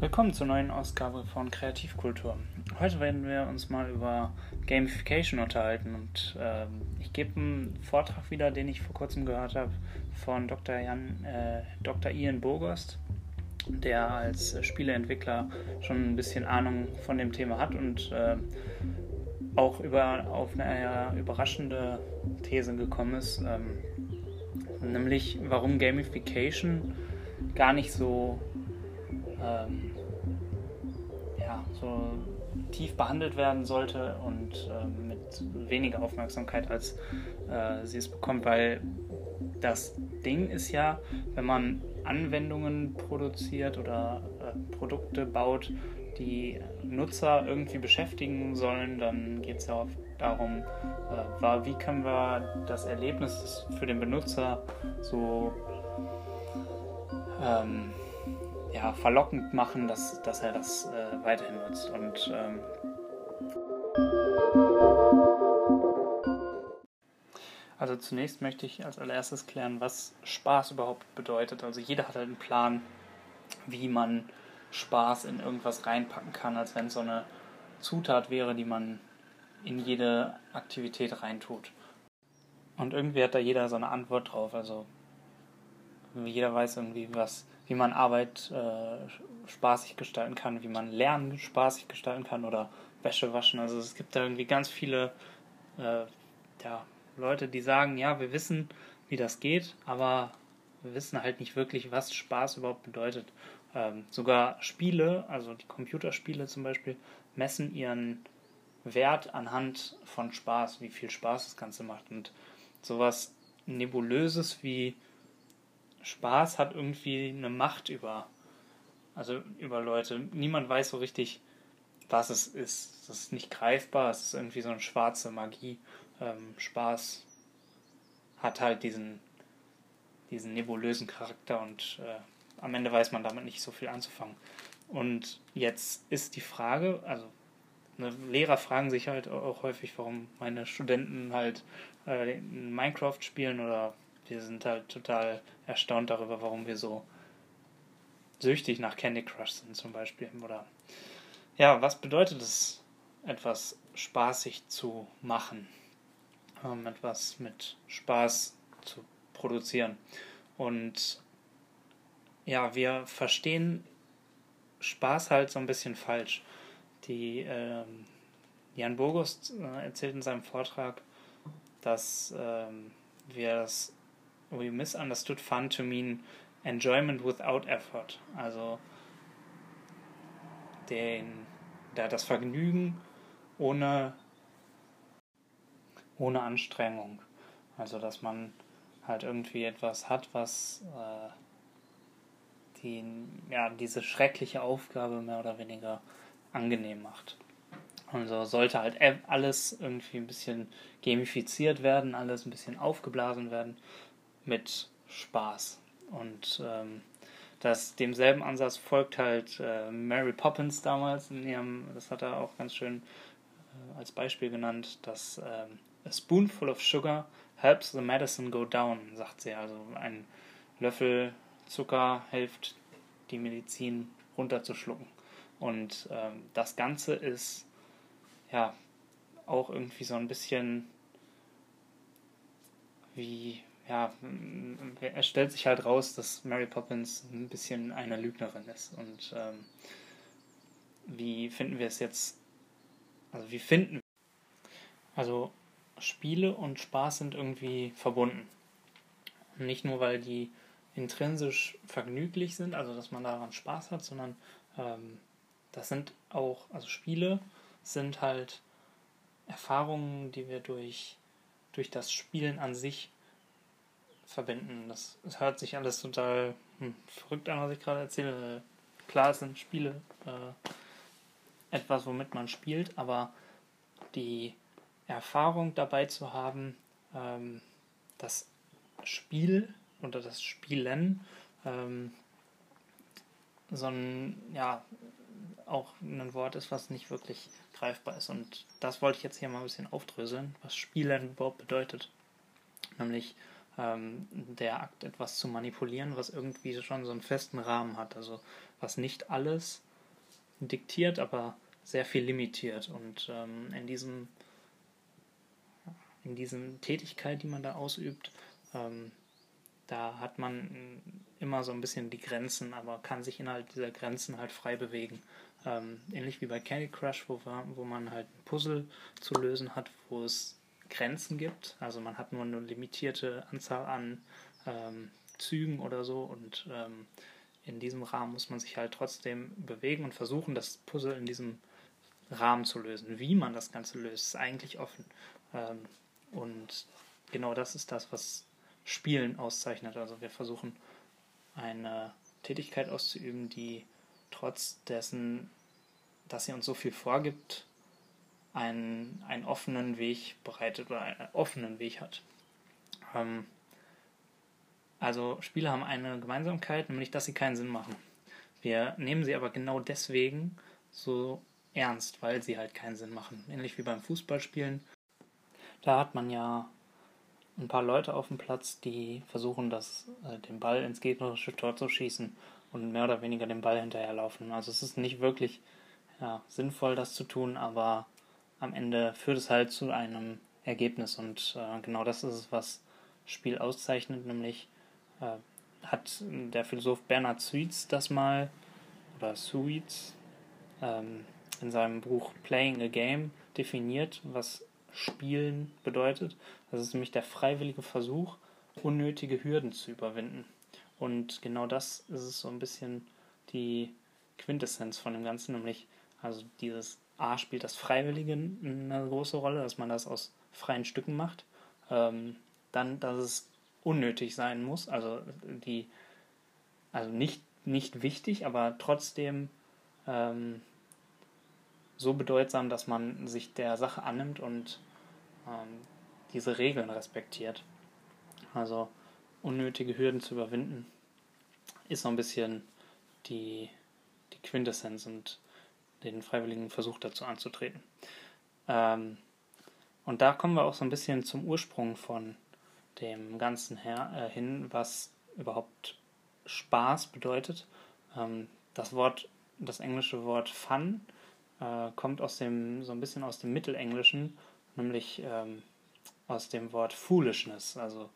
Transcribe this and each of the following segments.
Willkommen zur neuen Ausgabe von Kreativkultur. Heute werden wir uns mal über Gamification unterhalten und ähm, ich gebe einen Vortrag wieder, den ich vor kurzem gehört habe von Dr. Jan, äh, Dr. Ian Bogost, der als Spieleentwickler schon ein bisschen Ahnung von dem Thema hat und äh, auch über, auf eine überraschende These gekommen ist, ähm, nämlich warum Gamification gar nicht so ähm, ja, so tief behandelt werden sollte und äh, mit weniger Aufmerksamkeit, als äh, sie es bekommt, weil das Ding ist ja, wenn man Anwendungen produziert oder äh, Produkte baut, die Nutzer irgendwie beschäftigen sollen, dann geht es ja oft darum, äh, wie können wir das Erlebnis für den Benutzer so ähm, ja, verlockend machen, dass, dass er das äh, weiterhin nutzt. Und ähm, also zunächst möchte ich als allererstes klären, was Spaß überhaupt bedeutet. Also jeder hat halt einen Plan, wie man Spaß in irgendwas reinpacken kann, als wenn es so eine Zutat wäre, die man in jede Aktivität reintut. Und irgendwie hat da jeder so eine Antwort drauf. Also jeder weiß irgendwie, was wie man Arbeit äh, spaßig gestalten kann, wie man Lernen spaßig gestalten kann oder Wäsche waschen. Also es gibt da irgendwie ganz viele äh, ja, Leute, die sagen, ja, wir wissen, wie das geht, aber wir wissen halt nicht wirklich, was Spaß überhaupt bedeutet. Ähm, sogar Spiele, also die Computerspiele zum Beispiel, messen ihren Wert anhand von Spaß, wie viel Spaß das Ganze macht. Und sowas Nebulöses wie Spaß hat irgendwie eine Macht über, also über Leute. Niemand weiß so richtig, was es ist. Das ist nicht greifbar, es ist irgendwie so eine schwarze Magie. Ähm, Spaß hat halt diesen, diesen nebulösen Charakter und äh, am Ende weiß man damit nicht so viel anzufangen. Und jetzt ist die Frage, also ne, Lehrer fragen sich halt auch häufig, warum meine Studenten halt äh, Minecraft spielen oder wir sind halt total erstaunt darüber, warum wir so süchtig nach Candy Crush sind zum Beispiel. Oder ja, was bedeutet es, etwas spaßig zu machen? Ähm, etwas mit Spaß zu produzieren. Und ja, wir verstehen Spaß halt so ein bisschen falsch. Die ähm, Jan Burgust äh, erzählt in seinem Vortrag, dass ähm, wir das we misunderstood fun to mean enjoyment without effort. Also den, da das Vergnügen ohne, ohne Anstrengung. Also dass man halt irgendwie etwas hat, was äh, die, ja, diese schreckliche Aufgabe mehr oder weniger angenehm macht. Also sollte halt alles irgendwie ein bisschen gamifiziert werden, alles ein bisschen aufgeblasen werden, mit Spaß. Und ähm, das, demselben Ansatz folgt halt äh, Mary Poppins damals in ihrem, das hat er auch ganz schön äh, als Beispiel genannt, dass ähm, a spoonful of sugar helps the medicine go down, sagt sie. Also ein Löffel Zucker hilft, die Medizin runterzuschlucken. Und ähm, das Ganze ist ja auch irgendwie so ein bisschen wie ja, es stellt sich halt raus, dass Mary Poppins ein bisschen eine Lügnerin ist. Und ähm, wie finden wir es jetzt? Also wie finden wir? Also Spiele und Spaß sind irgendwie verbunden. Nicht nur, weil die intrinsisch vergnüglich sind, also dass man daran Spaß hat, sondern ähm, das sind auch, also Spiele sind halt Erfahrungen, die wir durch, durch das Spielen an sich verbinden. Das, das hört sich alles total hm, verrückt an, was ich gerade erzähle. Klar, sind Spiele äh, etwas, womit man spielt, aber die Erfahrung dabei zu haben, ähm, das Spiel oder das Spielen ähm, so ein, ja, auch ein Wort ist, was nicht wirklich greifbar ist. Und das wollte ich jetzt hier mal ein bisschen aufdröseln, was Spielen überhaupt bedeutet. Nämlich ähm, der Akt, etwas zu manipulieren, was irgendwie schon so einen festen Rahmen hat. Also was nicht alles diktiert, aber sehr viel limitiert. Und ähm, in diesem in diesem Tätigkeit, die man da ausübt, ähm, da hat man immer so ein bisschen die Grenzen, aber kann sich innerhalb dieser Grenzen halt frei bewegen. Ähm, ähnlich wie bei Candy Crush, wo, wo man halt ein Puzzle zu lösen hat, wo es Grenzen gibt. Also man hat nur eine limitierte Anzahl an ähm, Zügen oder so und ähm, in diesem Rahmen muss man sich halt trotzdem bewegen und versuchen, das Puzzle in diesem Rahmen zu lösen. Wie man das Ganze löst, ist eigentlich offen. Ähm, und genau das ist das, was Spielen auszeichnet. Also wir versuchen eine Tätigkeit auszuüben, die trotz dessen, dass sie uns so viel vorgibt, einen, einen offenen Weg bereitet oder einen offenen Weg hat. Ähm, also Spiele haben eine Gemeinsamkeit, nämlich dass sie keinen Sinn machen. Wir nehmen sie aber genau deswegen so ernst, weil sie halt keinen Sinn machen. Ähnlich wie beim Fußballspielen. Da hat man ja ein paar Leute auf dem Platz, die versuchen, das, äh, den Ball ins gegnerische Tor zu schießen und mehr oder weniger den Ball hinterherlaufen. Also es ist nicht wirklich ja, sinnvoll, das zu tun, aber am Ende führt es halt zu einem Ergebnis und äh, genau das ist es, was Spiel auszeichnet, nämlich äh, hat der Philosoph Bernhard Suiz das mal, oder Suiz, ähm, in seinem Buch Playing a Game definiert, was Spielen bedeutet. Das ist nämlich der freiwillige Versuch, unnötige Hürden zu überwinden. Und genau das ist es so ein bisschen die Quintessenz von dem Ganzen, nämlich also dieses A spielt das Freiwillige eine große Rolle, dass man das aus freien Stücken macht. Ähm, dann, dass es unnötig sein muss, also die, also nicht, nicht wichtig, aber trotzdem ähm, so bedeutsam, dass man sich der Sache annimmt und ähm, diese Regeln respektiert. Also unnötige Hürden zu überwinden, ist so ein bisschen die, die Quintessenz und den freiwilligen Versuch dazu anzutreten. Ähm, und da kommen wir auch so ein bisschen zum Ursprung von dem Ganzen her, äh, hin, was überhaupt Spaß bedeutet. Ähm, das Wort, das englische Wort Fun äh, kommt aus dem, so ein bisschen aus dem Mittelenglischen, nämlich ähm, aus dem Wort Foolishness, also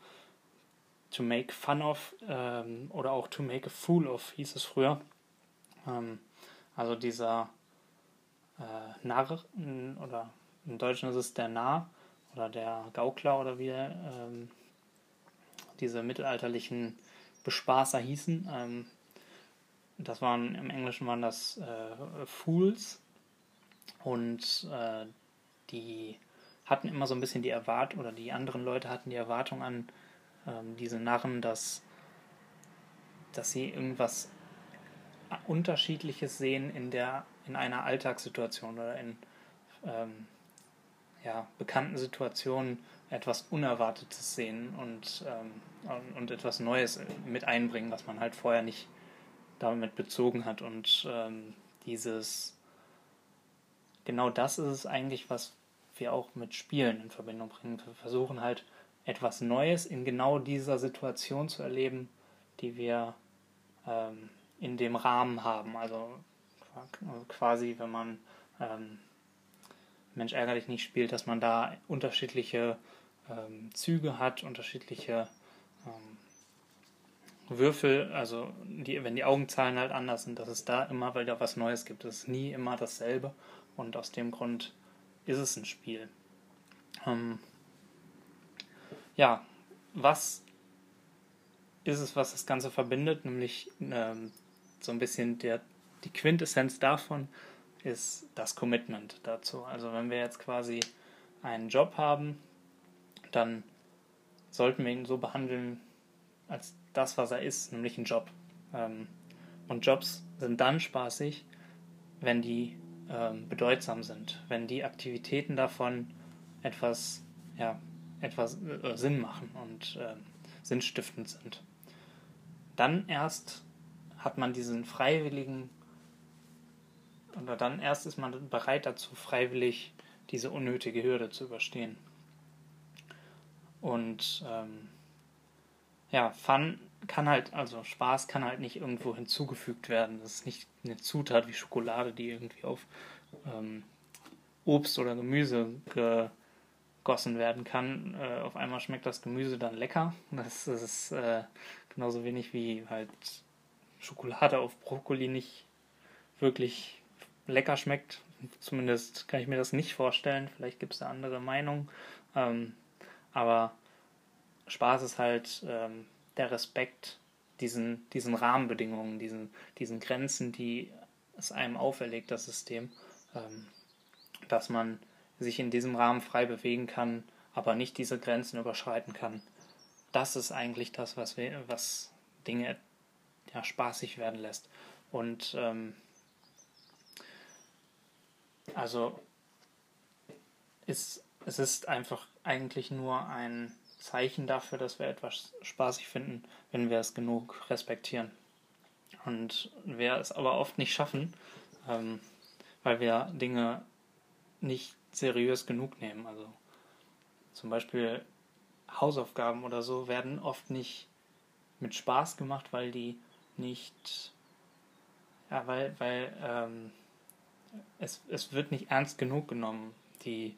to make fun of ähm, oder auch to make a fool of hieß es früher. Ähm, also dieser äh, Narr oder im Deutschen ist es der Narr oder der Gaukler oder wie ähm, diese mittelalterlichen Bespaßer hießen. Ähm, das waren im Englischen waren das äh, Fools und äh, die hatten immer so ein bisschen die Erwartung oder die anderen Leute hatten die Erwartung an ähm, diese Narren, dass dass sie irgendwas Unterschiedliches sehen in der in einer Alltagssituation oder in ähm, ja, bekannten Situationen etwas Unerwartetes sehen und, ähm, und etwas Neues mit einbringen, was man halt vorher nicht damit bezogen hat. Und ähm, dieses, genau das ist es eigentlich, was wir auch mit Spielen in Verbindung bringen. Wir versuchen halt etwas Neues in genau dieser Situation zu erleben, die wir ähm, in dem Rahmen haben. Also quasi, wenn man ähm, Mensch ärgerlich nicht spielt, dass man da unterschiedliche ähm, Züge hat, unterschiedliche ähm, Würfel, also die, wenn die Augenzahlen halt anders sind, dass es da immer wieder was Neues gibt. Es ist nie immer dasselbe und aus dem Grund ist es ein Spiel. Ähm, ja, was ist es, was das Ganze verbindet? Nämlich ähm, so ein bisschen der die Quintessenz davon ist das Commitment dazu. Also wenn wir jetzt quasi einen Job haben, dann sollten wir ihn so behandeln als das, was er ist, nämlich ein Job. Ähm, und Jobs sind dann spaßig, wenn die ähm, bedeutsam sind, wenn die Aktivitäten davon etwas, ja, etwas äh, Sinn machen und äh, sinnstiftend sind. Dann erst hat man diesen freiwilligen oder dann erst ist man bereit dazu, freiwillig diese unnötige Hürde zu überstehen. Und ähm, ja, Fun kann halt, also Spaß kann halt nicht irgendwo hinzugefügt werden. Das ist nicht eine Zutat wie Schokolade, die irgendwie auf ähm, Obst oder Gemüse gegossen werden kann. Äh, auf einmal schmeckt das Gemüse dann lecker. Das, ist äh, genauso wenig wie halt Schokolade auf Brokkoli nicht wirklich lecker schmeckt. Zumindest kann ich mir das nicht vorstellen. Vielleicht gibt es da andere Meinungen. Ähm, aber Spaß ist halt ähm, der Respekt diesen, diesen Rahmenbedingungen, diesen, diesen Grenzen, die es einem auferlegt, das System, ähm, dass man sich in diesem Rahmen frei bewegen kann, aber nicht diese Grenzen überschreiten kann. Das ist eigentlich das, was, wir, was Dinge ja, spaßig werden lässt. Und ähm, also ist, es ist einfach eigentlich nur ein Zeichen dafür, dass wir etwas spaßig finden, wenn wir es genug respektieren. Und wir es aber oft nicht schaffen, ähm, weil wir Dinge nicht seriös genug nehmen. Also zum Beispiel Hausaufgaben oder so werden oft nicht mit Spaß gemacht, weil die nicht, ja, weil, weil ähm, es, es wird nicht ernst genug genommen, die,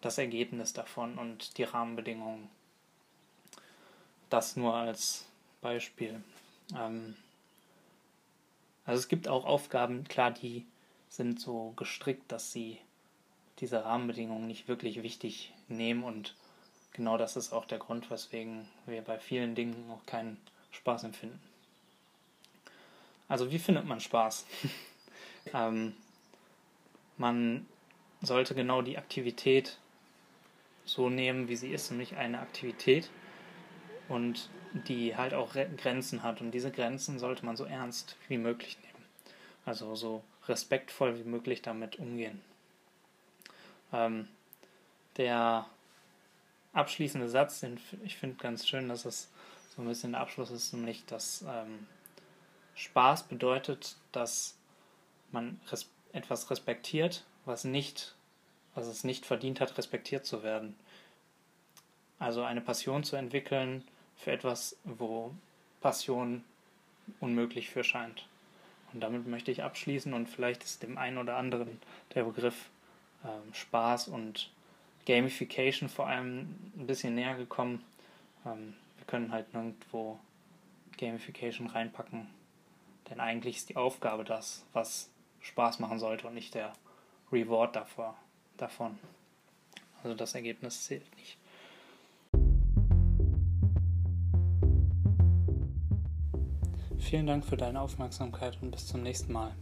das Ergebnis davon und die Rahmenbedingungen. Das nur als Beispiel. Ähm, also es gibt auch Aufgaben, klar, die sind so gestrickt, dass sie diese Rahmenbedingungen nicht wirklich wichtig nehmen und genau das ist auch der Grund, weswegen wir bei vielen Dingen auch keinen Spaß empfinden. Also wie findet man Spaß? ähm, man sollte genau die Aktivität so nehmen, wie sie ist, nämlich eine Aktivität und die halt auch Grenzen hat. Und diese Grenzen sollte man so ernst wie möglich nehmen. Also so respektvoll wie möglich damit umgehen. Ähm, der abschließende Satz, den ich finde ganz schön, dass es so ein bisschen der Abschluss ist, nämlich dass ähm, Spaß bedeutet, dass man res etwas respektiert, was nicht, was es nicht verdient hat, respektiert zu werden. Also eine Passion zu entwickeln für etwas, wo Passion unmöglich für scheint. Und damit möchte ich abschließen und vielleicht ist dem einen oder anderen der Begriff ähm, Spaß und Gamification vor allem ein bisschen näher gekommen. Ähm, wir können halt nirgendwo Gamification reinpacken, denn eigentlich ist die Aufgabe das, was Spaß machen sollte und nicht der Reward davor, davon. Also das Ergebnis zählt nicht. Vielen Dank für deine Aufmerksamkeit und bis zum nächsten Mal.